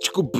치고